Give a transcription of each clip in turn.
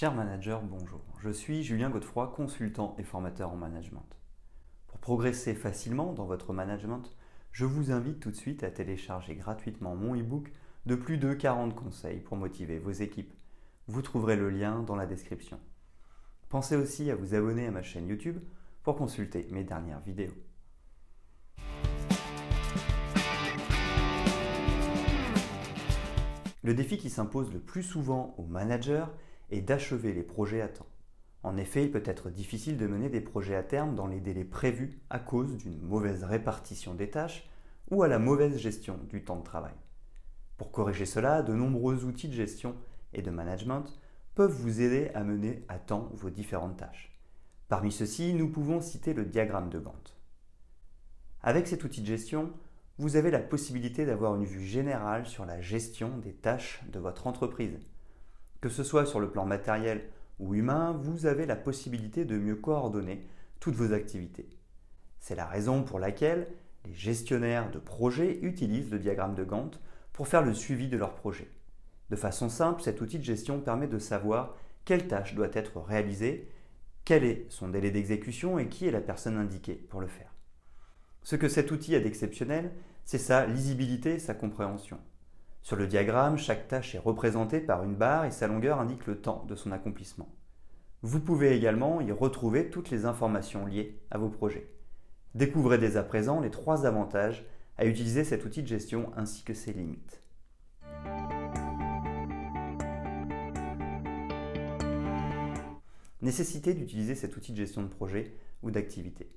Cher manager, bonjour. Je suis Julien Godefroy, consultant et formateur en management. Pour progresser facilement dans votre management, je vous invite tout de suite à télécharger gratuitement mon e-book de plus de 40 conseils pour motiver vos équipes. Vous trouverez le lien dans la description. Pensez aussi à vous abonner à ma chaîne YouTube pour consulter mes dernières vidéos. Le défi qui s'impose le plus souvent aux managers est d'achever les projets à temps. En effet, il peut être difficile de mener des projets à terme dans les délais prévus à cause d'une mauvaise répartition des tâches ou à la mauvaise gestion du temps de travail. Pour corriger cela, de nombreux outils de gestion et de management peuvent vous aider à mener à temps vos différentes tâches. Parmi ceux-ci, nous pouvons citer le diagramme de Gantt. Avec cet outil de gestion, vous avez la possibilité d'avoir une vue générale sur la gestion des tâches de votre entreprise. Que ce soit sur le plan matériel ou humain, vous avez la possibilité de mieux coordonner toutes vos activités. C'est la raison pour laquelle les gestionnaires de projets utilisent le diagramme de Gantt pour faire le suivi de leur projet. De façon simple, cet outil de gestion permet de savoir quelle tâche doit être réalisée, quel est son délai d'exécution et qui est la personne indiquée pour le faire. Ce que cet outil a d'exceptionnel, c'est sa lisibilité et sa compréhension. Sur le diagramme, chaque tâche est représentée par une barre et sa longueur indique le temps de son accomplissement. Vous pouvez également y retrouver toutes les informations liées à vos projets. Découvrez dès à présent les trois avantages à utiliser cet outil de gestion ainsi que ses limites. Nécessité d'utiliser cet outil de gestion de projet ou d'activité.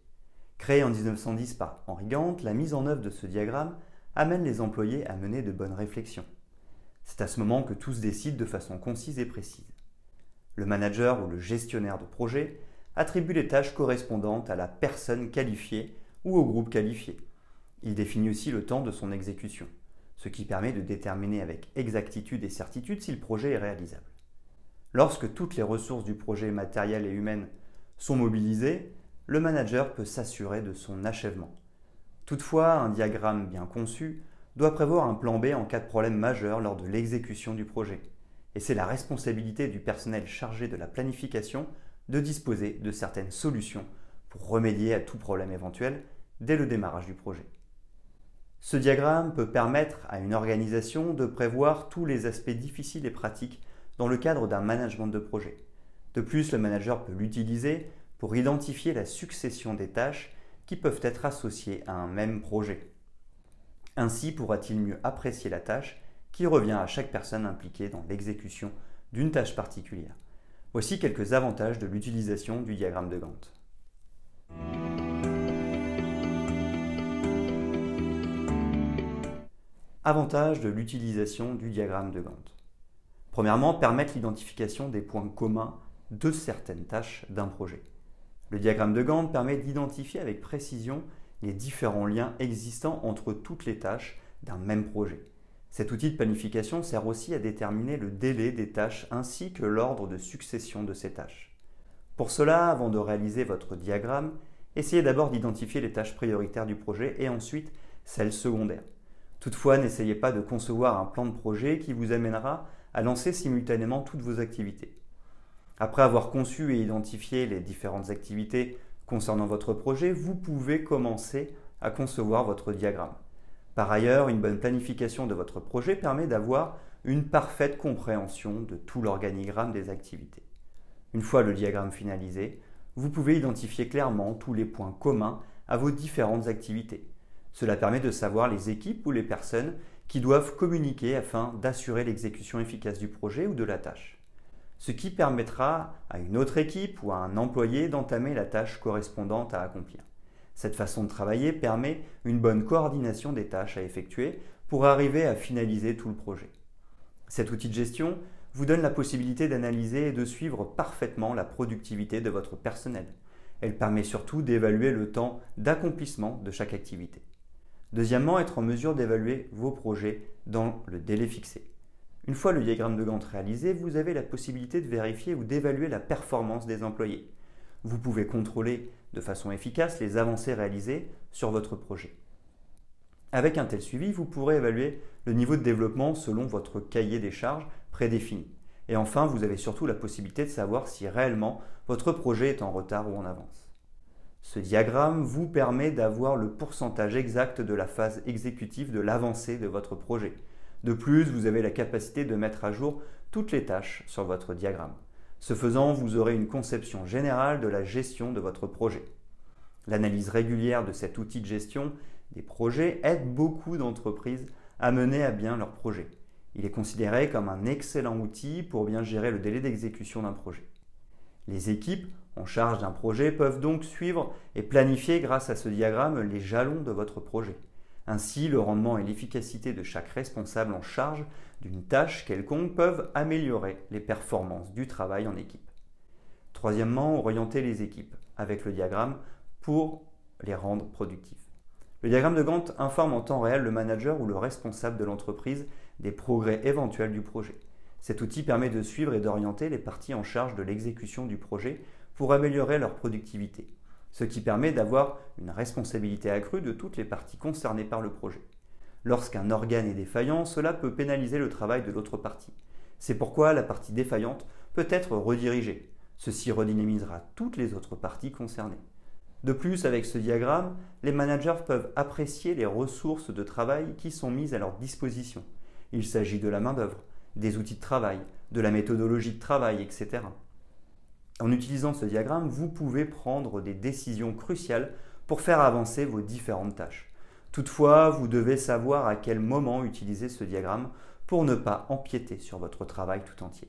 Créé en 1910 par Henri Gantt, la mise en œuvre de ce diagramme amène les employés à mener de bonnes réflexions. C'est à ce moment que tous décident de façon concise et précise. Le manager ou le gestionnaire de projet attribue les tâches correspondantes à la personne qualifiée ou au groupe qualifié. Il définit aussi le temps de son exécution, ce qui permet de déterminer avec exactitude et certitude si le projet est réalisable. Lorsque toutes les ressources du projet matériel et humaines sont mobilisées, le manager peut s'assurer de son achèvement. Toutefois, un diagramme bien conçu doit prévoir un plan B en cas de problème majeur lors de l'exécution du projet. Et c'est la responsabilité du personnel chargé de la planification de disposer de certaines solutions pour remédier à tout problème éventuel dès le démarrage du projet. Ce diagramme peut permettre à une organisation de prévoir tous les aspects difficiles et pratiques dans le cadre d'un management de projet. De plus, le manager peut l'utiliser pour identifier la succession des tâches qui peuvent être associées à un même projet. Ainsi pourra-t-il mieux apprécier la tâche qui revient à chaque personne impliquée dans l'exécution d'une tâche particulière. Voici quelques avantages de l'utilisation du diagramme de Gantt. Avantages de l'utilisation du diagramme de Gantt. Premièrement, permettre l'identification des points communs de certaines tâches d'un projet. Le diagramme de Gantt permet d'identifier avec précision les différents liens existants entre toutes les tâches d'un même projet. Cet outil de planification sert aussi à déterminer le délai des tâches ainsi que l'ordre de succession de ces tâches. Pour cela, avant de réaliser votre diagramme, essayez d'abord d'identifier les tâches prioritaires du projet et ensuite celles secondaires. Toutefois, n'essayez pas de concevoir un plan de projet qui vous amènera à lancer simultanément toutes vos activités. Après avoir conçu et identifié les différentes activités concernant votre projet, vous pouvez commencer à concevoir votre diagramme. Par ailleurs, une bonne planification de votre projet permet d'avoir une parfaite compréhension de tout l'organigramme des activités. Une fois le diagramme finalisé, vous pouvez identifier clairement tous les points communs à vos différentes activités. Cela permet de savoir les équipes ou les personnes qui doivent communiquer afin d'assurer l'exécution efficace du projet ou de la tâche ce qui permettra à une autre équipe ou à un employé d'entamer la tâche correspondante à accomplir. Cette façon de travailler permet une bonne coordination des tâches à effectuer pour arriver à finaliser tout le projet. Cet outil de gestion vous donne la possibilité d'analyser et de suivre parfaitement la productivité de votre personnel. Elle permet surtout d'évaluer le temps d'accomplissement de chaque activité. Deuxièmement, être en mesure d'évaluer vos projets dans le délai fixé. Une fois le diagramme de Gantt réalisé, vous avez la possibilité de vérifier ou d'évaluer la performance des employés. Vous pouvez contrôler de façon efficace les avancées réalisées sur votre projet. Avec un tel suivi, vous pourrez évaluer le niveau de développement selon votre cahier des charges prédéfini. Et enfin, vous avez surtout la possibilité de savoir si réellement votre projet est en retard ou en avance. Ce diagramme vous permet d'avoir le pourcentage exact de la phase exécutive de l'avancée de votre projet. De plus, vous avez la capacité de mettre à jour toutes les tâches sur votre diagramme. Ce faisant, vous aurez une conception générale de la gestion de votre projet. L'analyse régulière de cet outil de gestion des projets aide beaucoup d'entreprises à mener à bien leurs projets. Il est considéré comme un excellent outil pour bien gérer le délai d'exécution d'un projet. Les équipes en charge d'un projet peuvent donc suivre et planifier grâce à ce diagramme les jalons de votre projet. Ainsi, le rendement et l'efficacité de chaque responsable en charge d'une tâche quelconque peuvent améliorer les performances du travail en équipe. Troisièmement, orienter les équipes avec le diagramme pour les rendre productifs. Le diagramme de Gantt informe en temps réel le manager ou le responsable de l'entreprise des progrès éventuels du projet. Cet outil permet de suivre et d'orienter les parties en charge de l'exécution du projet pour améliorer leur productivité, ce qui permet d'avoir une responsabilité accrue de toutes les parties concernées par le projet. Lorsqu'un organe est défaillant, cela peut pénaliser le travail de l'autre partie. C'est pourquoi la partie défaillante peut être redirigée. Ceci redynamisera toutes les autres parties concernées. De plus, avec ce diagramme, les managers peuvent apprécier les ressources de travail qui sont mises à leur disposition. Il s'agit de la main-d'œuvre, des outils de travail, de la méthodologie de travail, etc. En utilisant ce diagramme, vous pouvez prendre des décisions cruciales pour faire avancer vos différentes tâches. Toutefois, vous devez savoir à quel moment utiliser ce diagramme pour ne pas empiéter sur votre travail tout entier.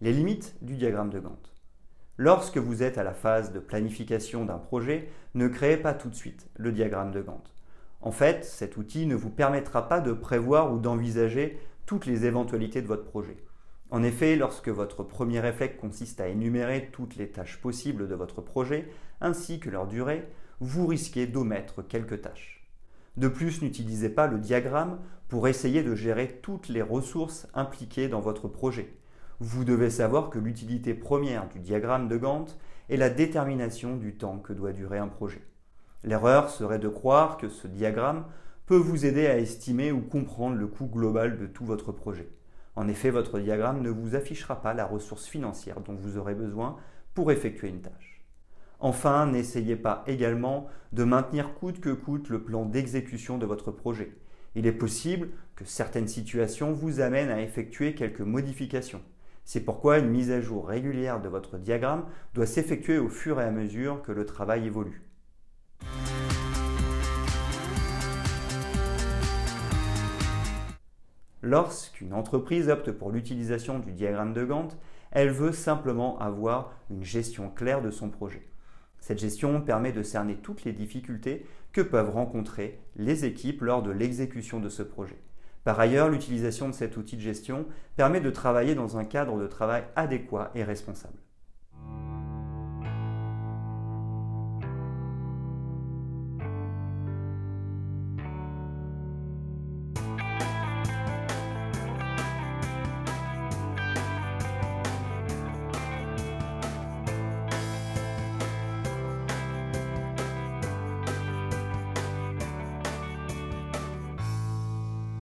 Les limites du diagramme de Gantt. Lorsque vous êtes à la phase de planification d'un projet, ne créez pas tout de suite le diagramme de Gantt. En fait, cet outil ne vous permettra pas de prévoir ou d'envisager toutes les éventualités de votre projet. En effet, lorsque votre premier réflexe consiste à énumérer toutes les tâches possibles de votre projet, ainsi que leur durée, vous risquez d'omettre quelques tâches. De plus, n'utilisez pas le diagramme pour essayer de gérer toutes les ressources impliquées dans votre projet. Vous devez savoir que l'utilité première du diagramme de Gantt est la détermination du temps que doit durer un projet. L'erreur serait de croire que ce diagramme peut vous aider à estimer ou comprendre le coût global de tout votre projet. En effet, votre diagramme ne vous affichera pas la ressource financière dont vous aurez besoin pour effectuer une tâche. Enfin, n'essayez pas également de maintenir coûte que coûte le plan d'exécution de votre projet. Il est possible que certaines situations vous amènent à effectuer quelques modifications. C'est pourquoi une mise à jour régulière de votre diagramme doit s'effectuer au fur et à mesure que le travail évolue. Lorsqu'une entreprise opte pour l'utilisation du diagramme de Gantt, elle veut simplement avoir une gestion claire de son projet. Cette gestion permet de cerner toutes les difficultés que peuvent rencontrer les équipes lors de l'exécution de ce projet. Par ailleurs, l'utilisation de cet outil de gestion permet de travailler dans un cadre de travail adéquat et responsable.